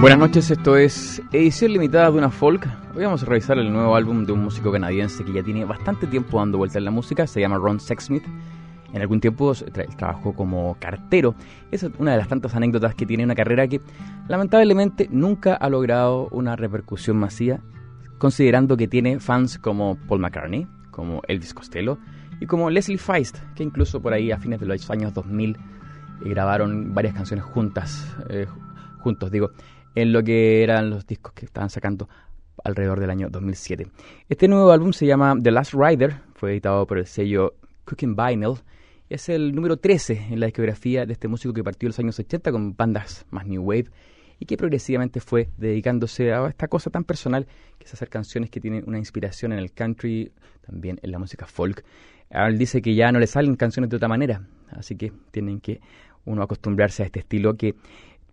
Buenas noches, esto es edición limitada de una folk. Hoy vamos a revisar el nuevo álbum de un músico canadiense que ya tiene bastante tiempo dando vuelta en la música, se llama Ron Sexsmith. En algún tiempo trabajó como cartero. Esa es una de las tantas anécdotas que tiene una carrera que lamentablemente nunca ha logrado una repercusión masiva, considerando que tiene fans como Paul McCartney, como Elvis Costello y como Leslie Feist, que incluso por ahí a fines de los años 2000 eh, grabaron varias canciones juntas, eh, juntos digo, en lo que eran los discos que estaban sacando alrededor del año 2007. Este nuevo álbum se llama The Last Rider, fue editado por el sello Cooking Vinyl. Es el número 13 en la discografía de este músico que partió en los años 80 con bandas más New Wave y que progresivamente fue dedicándose a esta cosa tan personal que es hacer canciones que tienen una inspiración en el country, también en la música folk. Ahora él dice que ya no le salen canciones de otra manera, así que tienen que uno acostumbrarse a este estilo que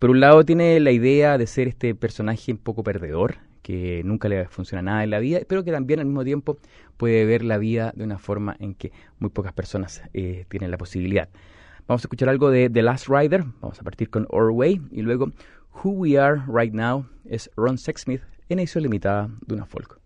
por un lado tiene la idea de ser este personaje un poco perdedor, que nunca le funciona nada en la vida, pero que también al mismo tiempo puede ver la vida de una forma en que muy pocas personas eh, tienen la posibilidad. Vamos a escuchar algo de The Last Rider, vamos a partir con Our Way y luego Who We Are Right Now es Ron Sexsmith en edición limitada de una folk.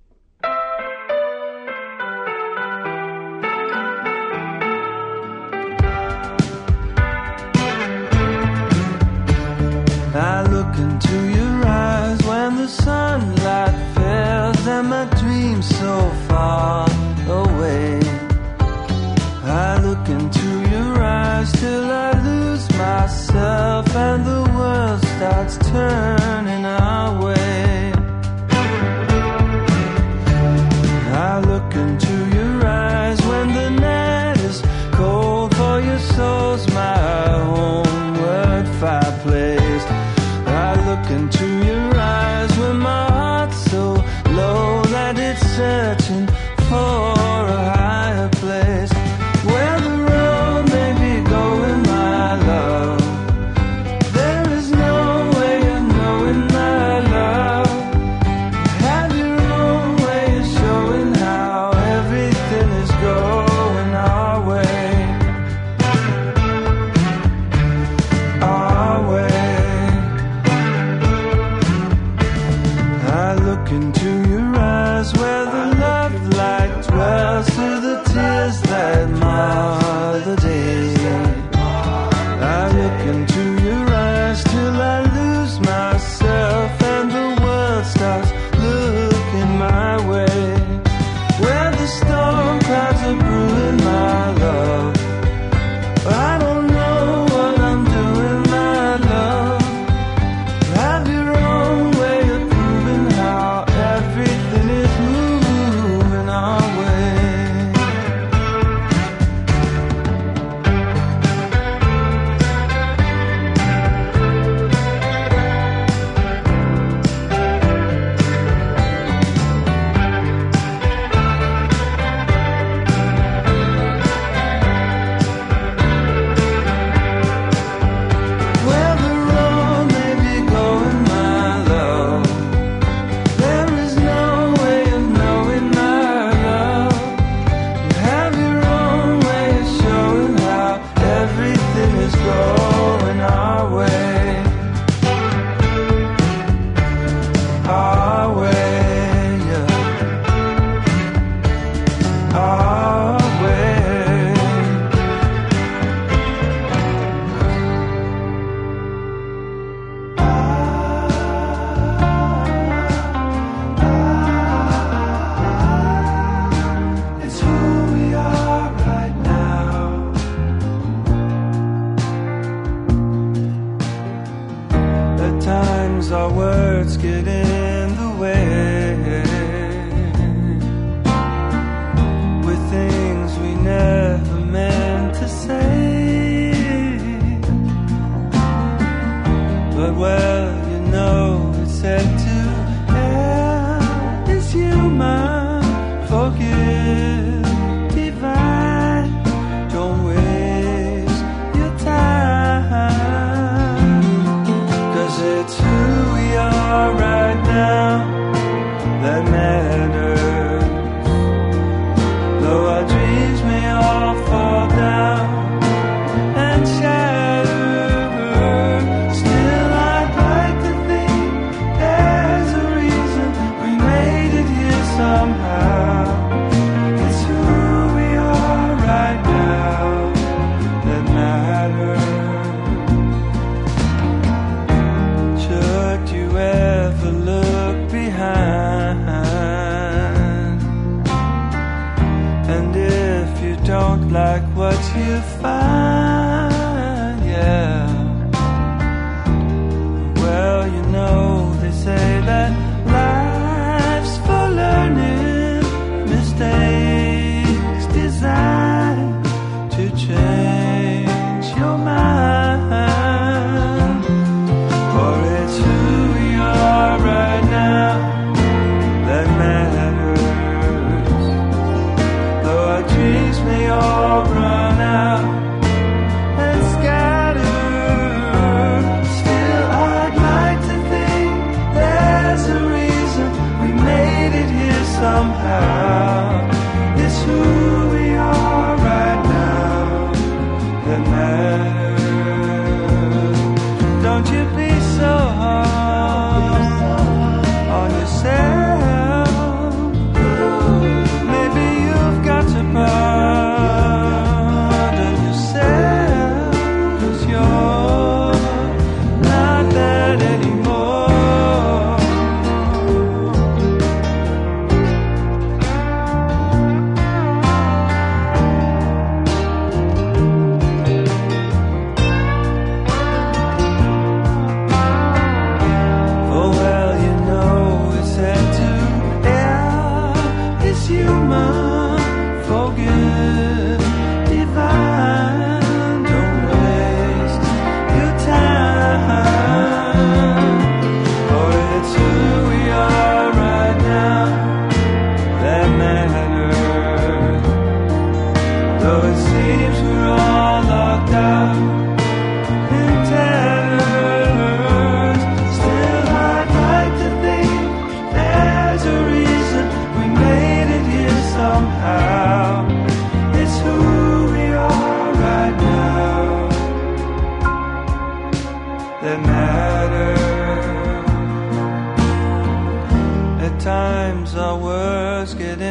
first get in.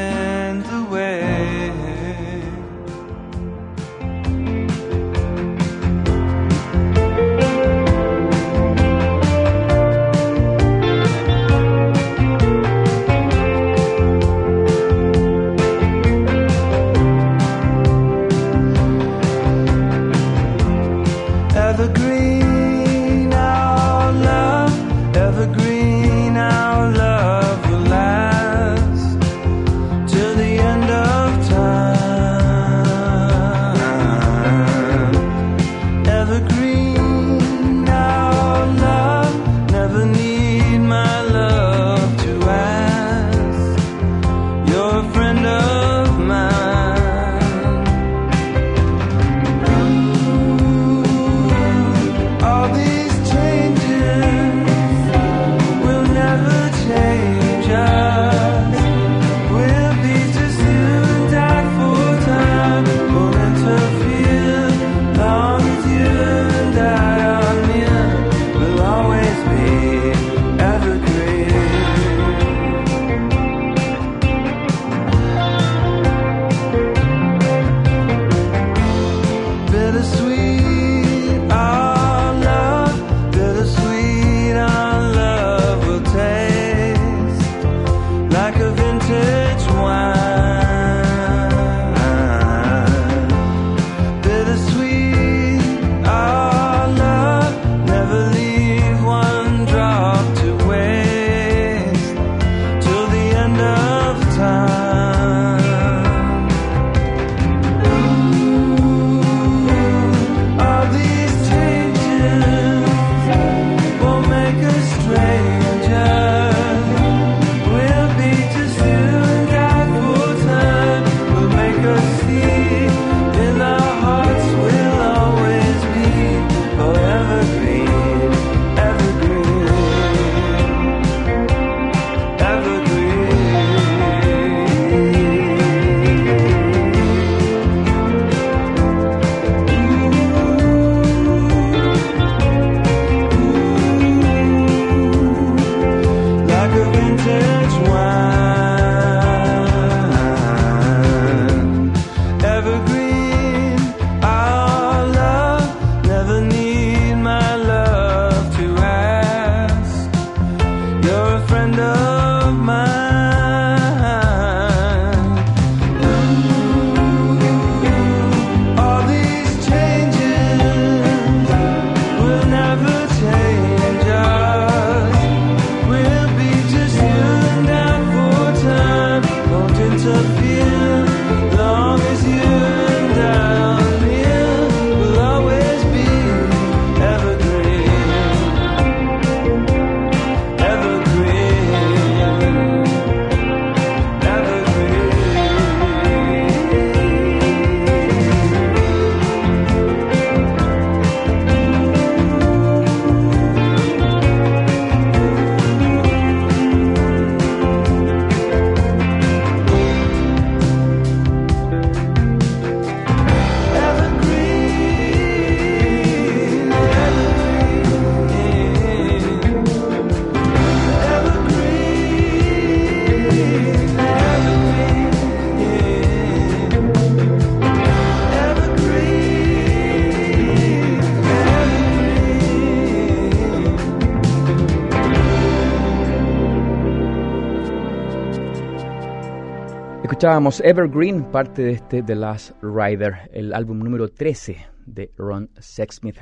Escuchábamos Evergreen, parte de este The Last Rider, el álbum número 13 de Ron Sexsmith,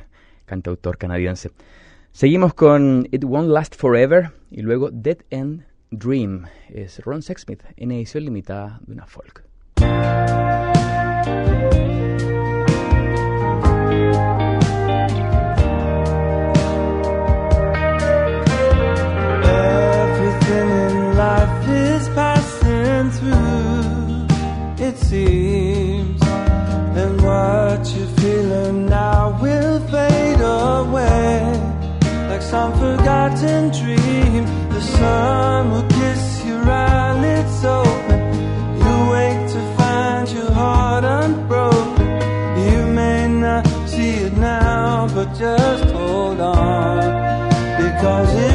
cantautor canadiense. Seguimos con It Won't Last Forever y luego Dead End Dream. Es Ron Sexsmith en edición limitada de una folk. it seems. And what you're feeling now will fade away like some forgotten dream. The sun will kiss your eyelids open. You wake to find your heart unbroken. You may not see it now, but just hold on because it.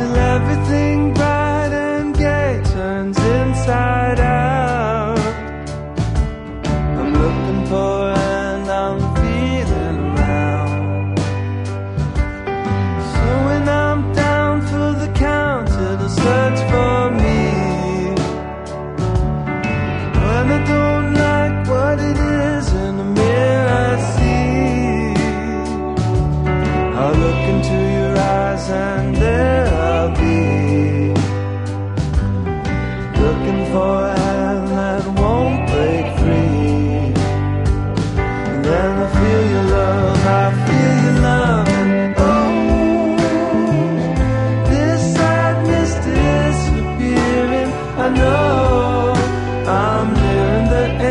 Till everything I'm nearing the end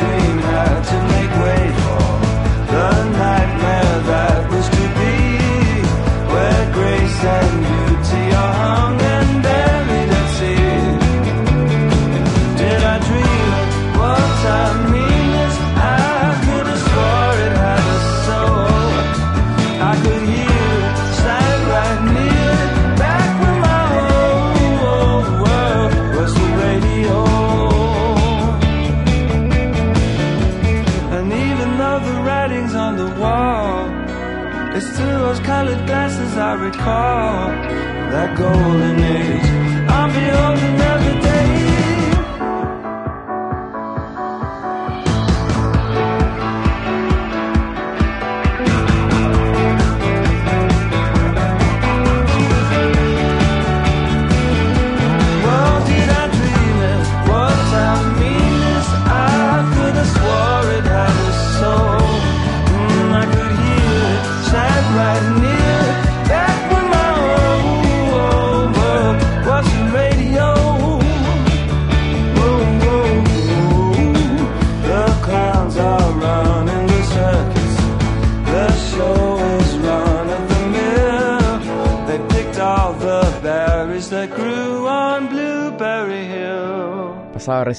dream. rolling.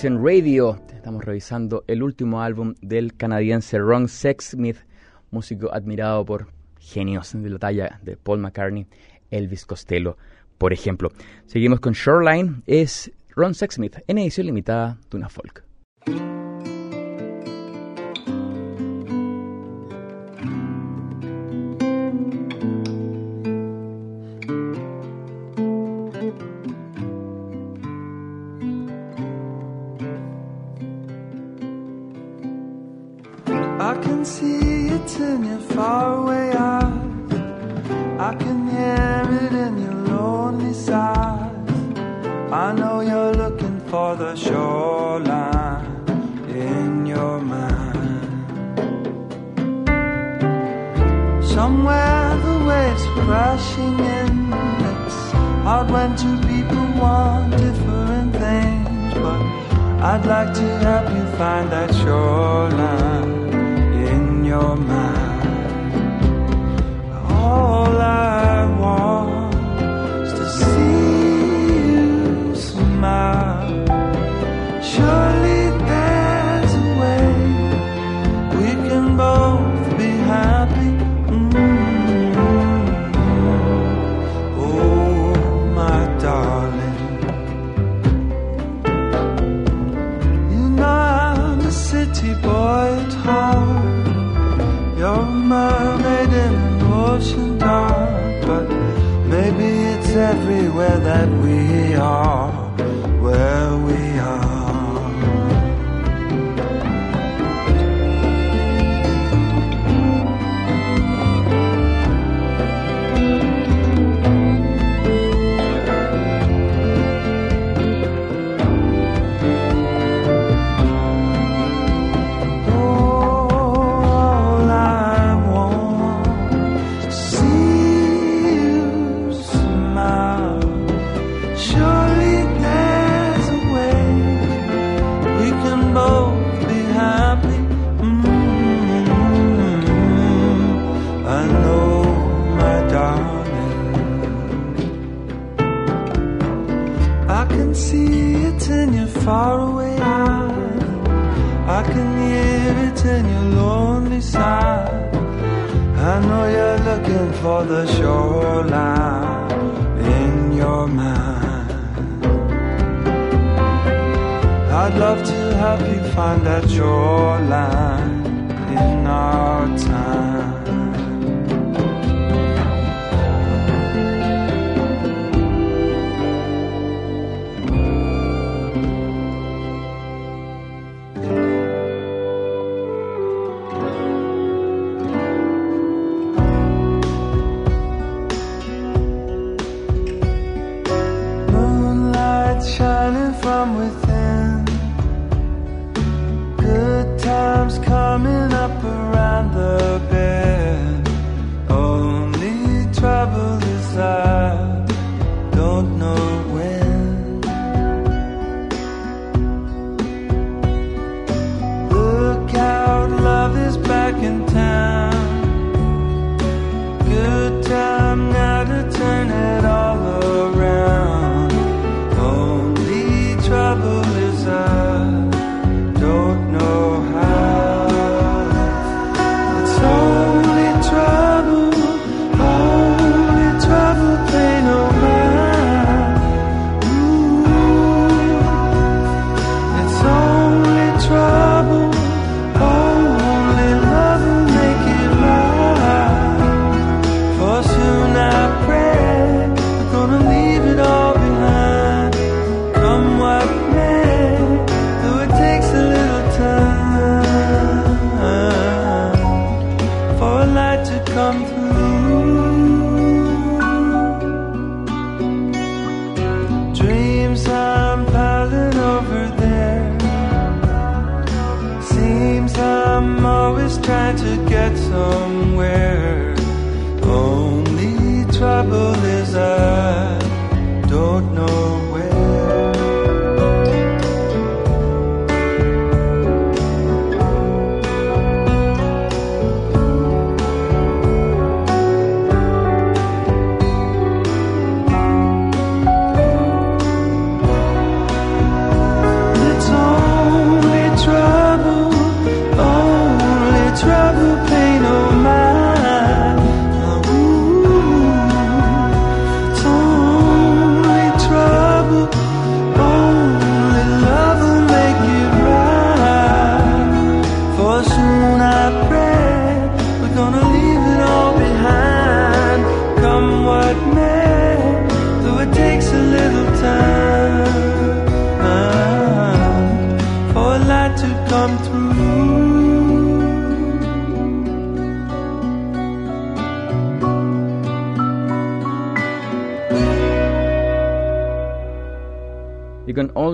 Radio. Estamos revisando el último álbum del canadiense Ron Sexsmith, músico admirado por genios de la talla de Paul McCartney, Elvis Costello, por ejemplo. Seguimos con Shoreline, es Ron Sexsmith en edición limitada de una folk.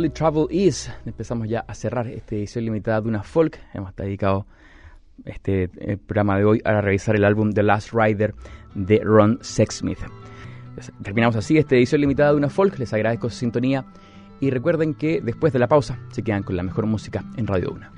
Only Trouble Is empezamos ya a cerrar esta edición limitada de una folk. Hemos dedicado este eh, programa de hoy a revisar el álbum The Last Rider de Ron Sexsmith. Pues, Terminamos así esta edición limitada de una folk. Les agradezco su sintonía y recuerden que después de la pausa se quedan con la mejor música en Radio 1.